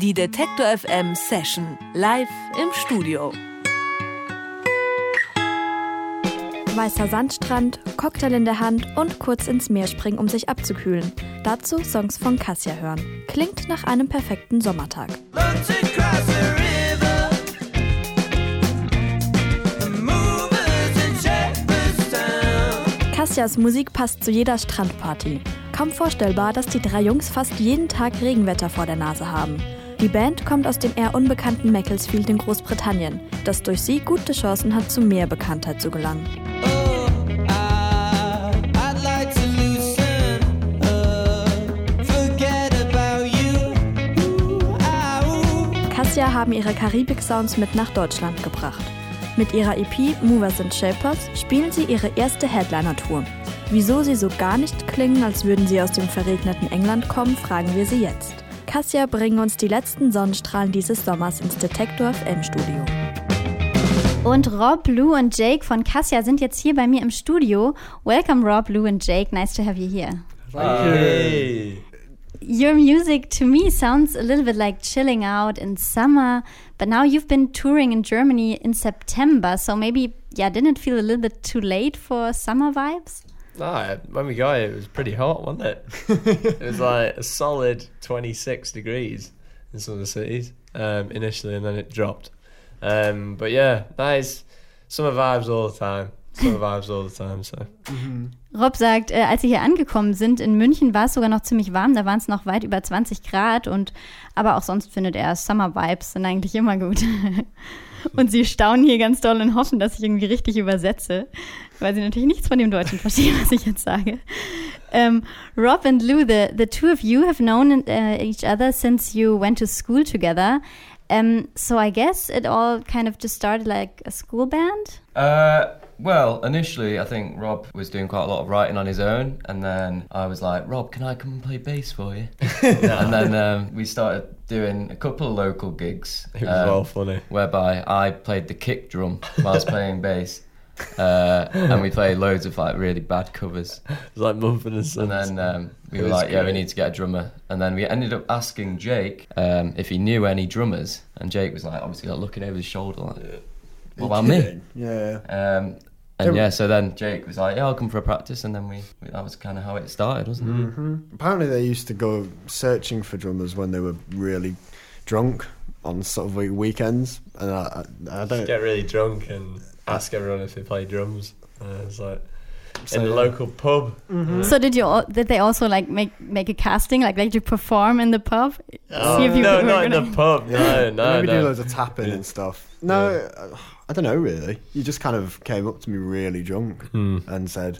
Die Detektor FM Session live im Studio. Weißer Sandstrand, Cocktail in der Hand und kurz ins Meer springen, um sich abzukühlen. Dazu Songs von Cassia hören. Klingt nach einem perfekten Sommertag. Kassias Musik passt zu jeder Strandparty. Kaum vorstellbar, dass die drei Jungs fast jeden Tag Regenwetter vor der Nase haben. Die Band kommt aus dem eher unbekannten Macclesfield in Großbritannien, das durch sie gute Chancen hat, zu mehr Bekanntheit zu gelangen. Cassia haben ihre Karibik-Sounds mit nach Deutschland gebracht. Mit ihrer EP Movers and Shapers spielen sie ihre erste Headliner-Tour. Wieso sie so gar nicht klingen, als würden sie aus dem verregneten England kommen, fragen wir sie jetzt. Cassia bringen uns die letzten Sonnenstrahlen dieses Sommers ins Detektor FM Studio. Und Rob, Lou und Jake von Cassia sind jetzt hier bei mir im Studio. Welcome, Rob, Lou and Jake. Nice to have you here. Hey. Your music to me sounds a little bit like chilling out in summer, but now you've been touring in Germany in September, so maybe, yeah, didn't it feel a little bit too late for summer vibes? Ah, when we got here, it was pretty hot, wasn't it? it was like a solid 26 degrees in some of the cities um, initially, and then it dropped. Um, but yeah, nice summer vibes all the time. Summer vibes all the time, so. Rob sagt, äh, als sie hier angekommen sind, in München war es sogar noch ziemlich warm, da waren es noch weit über 20 Grad und aber auch sonst findet er Summer Vibes sind eigentlich immer gut. und sie staunen hier ganz doll und hoffen, dass ich irgendwie richtig übersetze, weil sie natürlich nichts von dem Deutschen verstehen, was ich jetzt sage. Um, Rob and Lou, the, the two of you have known uh, each other since you went to school together. Um, so I guess it all kind of just started like a school band? Uh, well, initially, I think Rob was doing quite a lot of writing on his own, and then I was like, Rob, can I come and play bass for you? and then um, we started doing a couple of local gigs. It was um, all funny. Whereby I played the kick drum whilst playing bass. Uh, and we played loads of like really bad covers. It was like Mumford and Sons. And then um, we It were was like, yeah, we need to get a drummer. And then we ended up asking Jake um, if he knew any drummers. And Jake was like, obviously, like, looking over his shoulder, like, what about me? Yeah. Um, and yeah, so then Jake was like, "Yeah, I'll come for a practice," and then we, we that was kind of how it started, wasn't it? hmm Apparently, they used to go searching for drummers when they were really drunk on sort of like weekends, and I, I, I don't. Get really drunk and ask everyone if they play drums. Uh, it's like So, in the local pub. So did you? al- Did they also like make make a casting? Like, like you perform in the pub? Oh, See if you no, not in gonna- the pub. No, no, Maybe do loads of tapping and stuff. No, uh, I don't know really. You just kind of came up to me really drunk Hmm. and said,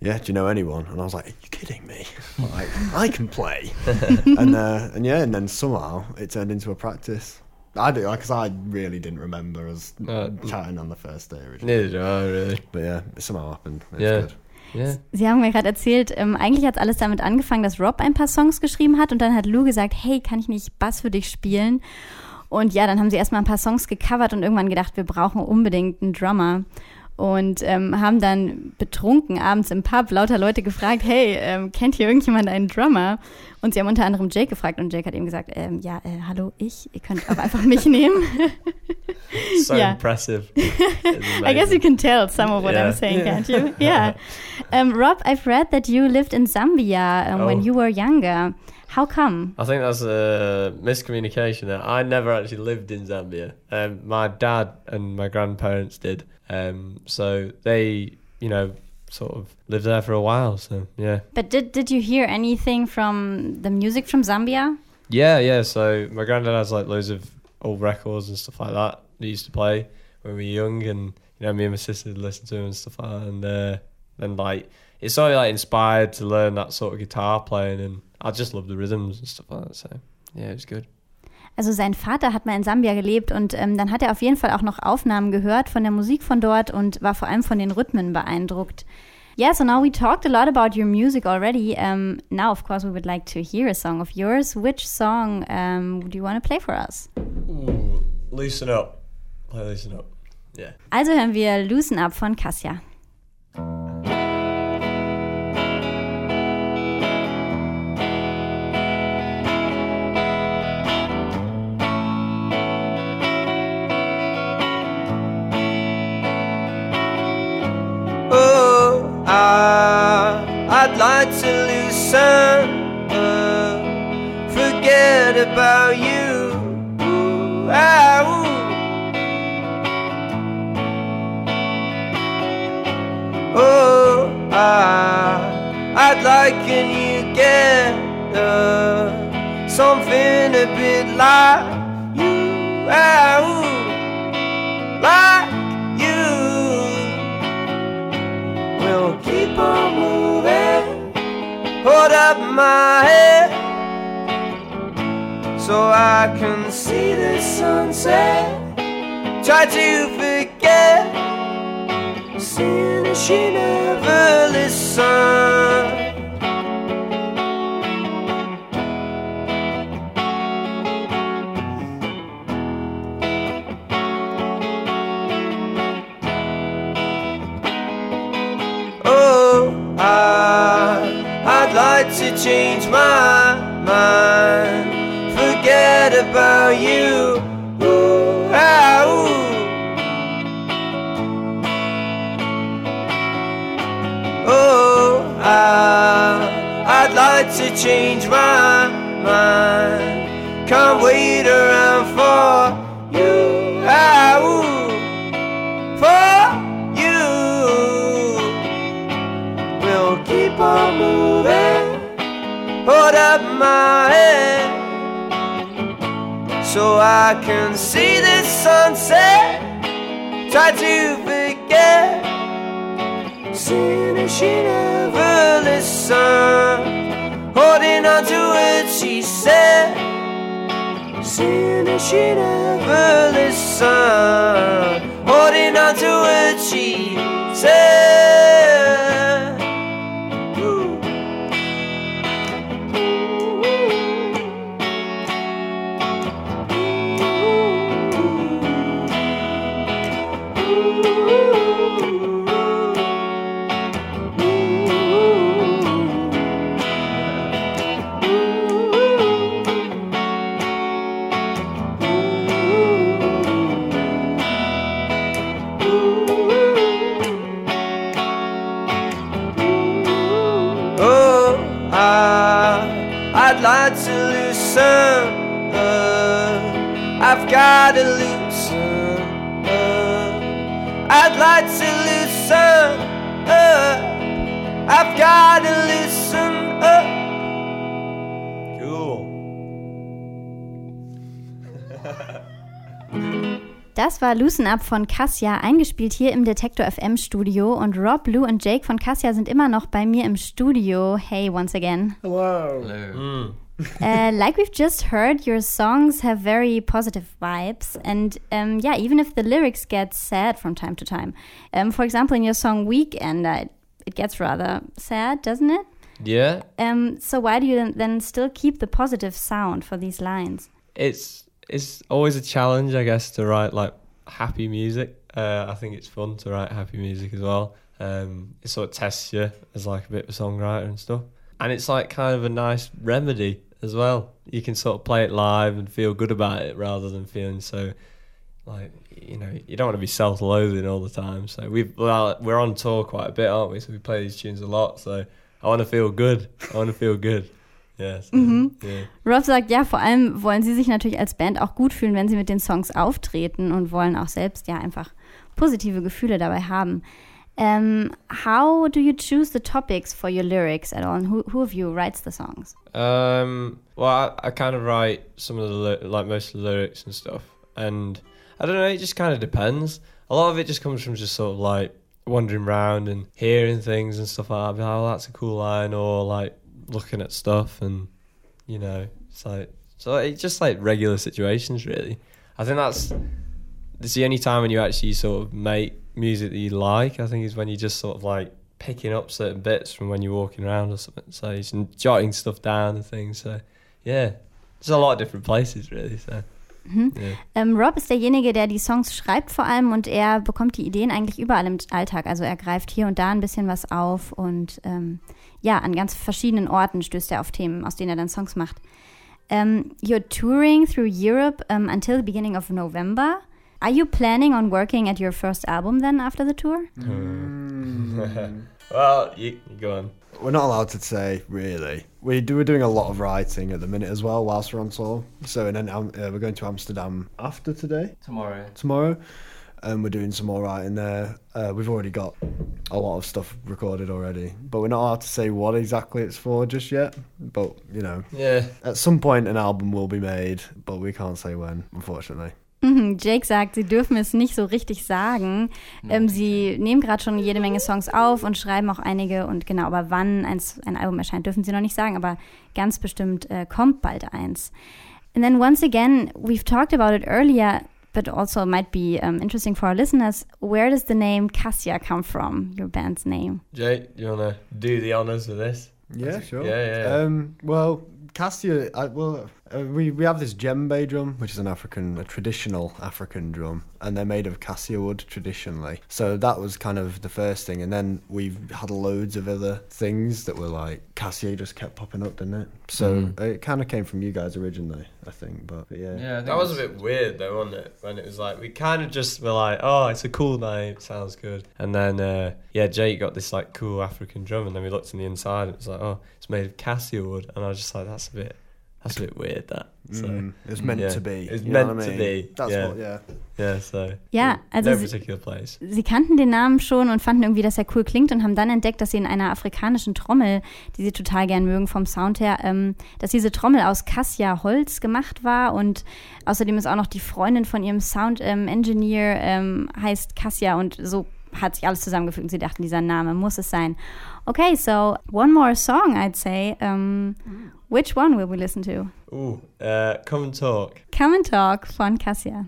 "Yeah, do you know anyone?" And I was like, "Are you kidding me? like, I can play." and uh, and yeah, and then somehow it turned into a practice. I do because I really didn't remember us Uh, chatting on the first day originally. Neither do I, really. But yeah, it somehow happened. It's Yeah. good. Yeah. Sie haben mir gerade erzählt, ähm, eigentlich hat alles damit angefangen, dass Rob ein paar Songs geschrieben hat und dann hat Lou gesagt, hey, kann ich nicht Bass für dich spielen? Und ja, dann haben sie erstmal ein paar Songs gecovert und irgendwann gedacht, wir brauchen unbedingt einen Drummer. Und ähm, haben dann betrunken abends im Pub lauter Leute gefragt, hey, ähm, kennt hier irgendjemand einen Drummer? Und sie haben unter anderem Jake gefragt und Jake hat eben gesagt, ähm, ja, äh, hallo, ich, ihr könnt auch einfach mich nehmen. So Yeah. impressive. I guess you can tell some of what Yeah. I'm saying, can't you? Yeah. Um, Rob, I've read that you lived in Zambia um, when Oh. you were younger. How come? I think that's a miscommunication. I never actually lived in Zambia. Um, my dad and my grandparents did. Um, so they, you know, sort of lived there for a while. So yeah, But did did you hear anything from the music from Zambia? yeah, yeah. So my granddad has like loads of old records and stuff like that. He used to play when we were young, and you know, me and my sister would listen to them and stuff like that. And uh, then like it's sort of like inspired to learn that sort of guitar playing, and I just love the rhythms and stuff like that. So yeah, it was good. Also sein Vater hat mal in Sambia gelebt und ähm, dann hat er auf jeden Fall auch noch Aufnahmen gehört von der Musik von dort und war vor allem von den Rhythmen beeindruckt. Yeah, so now we talked a lot about your music already. Um, now, of course, we would like to hear a song of yours. Which song um, do you want to play for us? Ooh, loosen up. Play loosen up. Yeah. Also hören wir Loosen Up von Cassia. I'd like can you get uh, something a bit like you, ooh, like you. We'll keep on moving, hold up my head so I can see the sunset. Try to forget, seeing as she never listened. I'd to change my mind. Can't wait around for you. Ah, ooh, for you. We'll keep on moving. Hold up my head so I can see the sunset. Try to forget, as she never listened. Holding on to what she said, seeing as she never listened. Holding on to what she said. Das war Loosen Up von Cassia, eingespielt hier im Detektor FM Studio. Und Rob, Lou und Jake von Cassia sind immer noch bei mir im Studio. Hey, once again. Hello. Hello. uh, like we've just heard, your songs have very positive vibes. And um, yeah, even if the lyrics get sad from time to time. Um, for example, in your song Weekend, uh, it gets rather sad, doesn't it? Yeah, Um, so why do you then, then still keep the positive sound for these lines? it's it's always a challenge, I guess, to write like happy music. Uh, I think it's fun to write happy music as well. Um, it sort of tests you as like a bit of a songwriter and stuff, and it's like kind of a nice remedy as well. You can sort of play it live and feel good about it rather than feeling so like you know you don't want to be self-loathing all the time. So we've well, we're on tour quite a bit, aren't we? So we play these tunes a lot. So I want to feel good. I want to feel good. Yeah. So, yeah. Rob sagt, ja, vor allem wollen sie sich natürlich als Band auch gut fühlen, wenn sie mit den Songs auftreten und wollen auch selbst ja einfach positive Gefühle dabei haben. Um, how do you choose the topics for your lyrics at all? And who, who of you writes the songs? Um, well, I, I kind of write some of the like most of the lyrics and stuff, and I don't know. It just kind of depends. A lot of it just comes from just sort of like wandering around and hearing things and stuff like that. Like, oh, that's a cool line, or like looking at stuff, and you know, it's like so it's just like regular situations, really. I think that's it's the only time when you actually sort of make music that you like. I think is when you just sort of like picking up certain bits from when you're walking around or something. So you're jotting stuff down and things. So yeah, there's a lot of different places really. So yeah. Ähm, Rob ist derjenige, der die Songs schreibt vor allem und er bekommt die Ideen eigentlich überall im Alltag. Also er greift hier und da ein bisschen was auf und ähm, ja, an ganz verschiedenen Orten stößt er auf Themen, aus denen er dann Songs macht. Um, you're touring through Europe um, until the beginning of November. Are you planning on working at your first album then after the tour? Well, you, you go on. We're not allowed to say really. We do. We're doing a lot of writing at the minute as well, whilst we're on tour. So, and then um, uh, we're going to Amsterdam after today, Tomorrow. tomorrow, and we're doing some more writing there. Uh, we've already got a lot of stuff recorded already, but we're not allowed to say what exactly it's for just yet. But you know, Yeah. at some point an album will be made, but we can't say when, unfortunately. Mhm, Jake sagt, sie dürfen es nicht so richtig sagen. Ähm, sie nehmen gerade schon jede Menge Songs auf und schreiben auch einige und genau, aber wann eins, ein Album erscheint, dürfen sie noch nicht sagen, aber ganz bestimmt äh, kommt bald eins. And then once again, we've talked about it earlier, but also it might be um, interesting for our listeners. Where does the name Cassia come from, your band's name? Jay, you want to do the honours of this? Yeah, sure. Yeah, yeah, yeah. Um, well, Cassia, I, well, uh, we we have this djembe drum, which is an African, a traditional African drum, and they're made of cassia wood traditionally. So that was kind of the first thing, and then we've had loads of other things that were like cassia just kept popping up, didn't it? So Mm. it kind of came from you guys originally, I think. But, but yeah, Yeah, That was a bit weird though, wasn't it? When it was like we kind of just were like, oh, it's a cool name, sounds good. And then uh, yeah, Jake got this like cool African drum, and then we looked in the inside, and it was like, oh, it's made of cassia wood, and I was just like, that's a bit, that's a bit weird. That so Mm, it was meant Yeah. to be. It was you know meant what I to mean? be, That's yeah. what, yeah. yeah, so Ja, also no sie, particular place. sie kannten den Namen schon und fanden irgendwie, dass er cool klingt und haben dann entdeckt, dass sie in einer afrikanischen Trommel, die sie total gern mögen vom Sound her, ähm, dass diese Trommel aus Cassia-Holz gemacht war und außerdem ist auch noch die Freundin von ihrem Sound-Engineer ähm, heißt Cassia und so hat sich alles zusammengefügt und sie dachten, dieser Name muss es sein. Okay, so one more song, I'd say. Um, which one will we listen to? Ooh, uh, come and talk. Come and Talk von Cassia.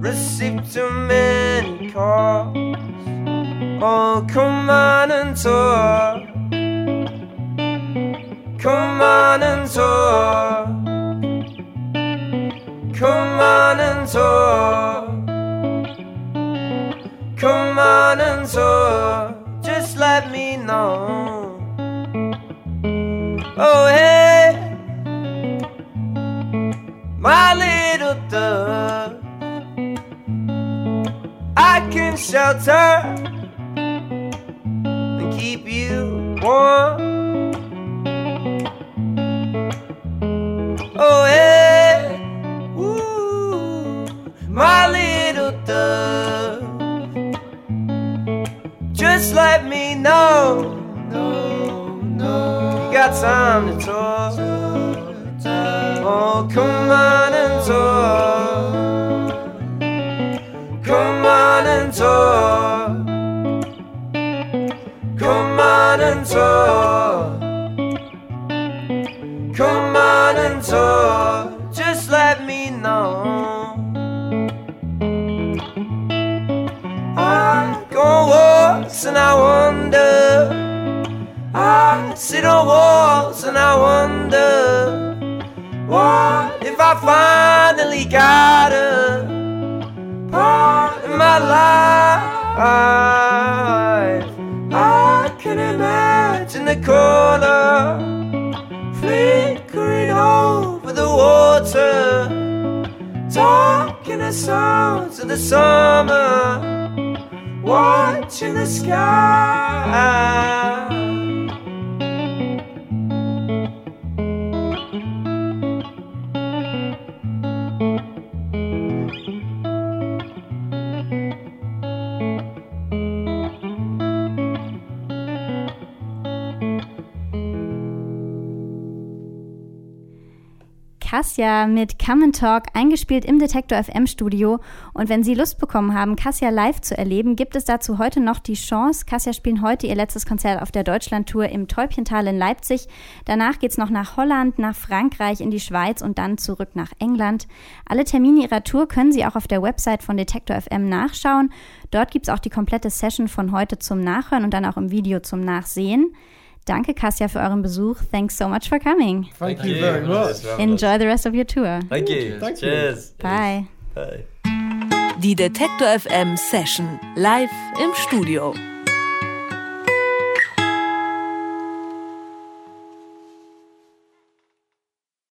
Received too many calls. Oh, come on and talk. Come on and talk. Come on and talk. Come on and talk. Just let me know. Oh, hey, my little dove. Can shelter and keep you warm. Oh, eh, hey, woo, my little dove. Just let me know. No, no, you got time to talk. Got her? part in my life. I can imagine the color flickering over the water, talking the sounds of the summer, watching the sky. Cassia mit Come and Talk, eingespielt im Detektor FM Studio. Und wenn Sie Lust bekommen haben, Cassia live zu erleben, gibt es dazu heute noch die Chance. Cassia spielen heute ihr letztes Konzert auf der Deutschlandtour im Täubchental in Leipzig. Danach geht's noch nach Holland, nach Frankreich, in die Schweiz und dann zurück nach England. Alle Termine ihrer Tour können Sie auch auf der Website von Detektor FM nachschauen. Dort gibt's auch die komplette Session von heute zum Nachhören und dann auch im Video zum Nachsehen. Danke, Cassia, für euren Besuch. Thanks so much for coming. Thank, you very much. Enjoy the rest of your tour. Thank you. Thank you. Cheers. Bye. Bye. Die Detektor FM Session live im Studio.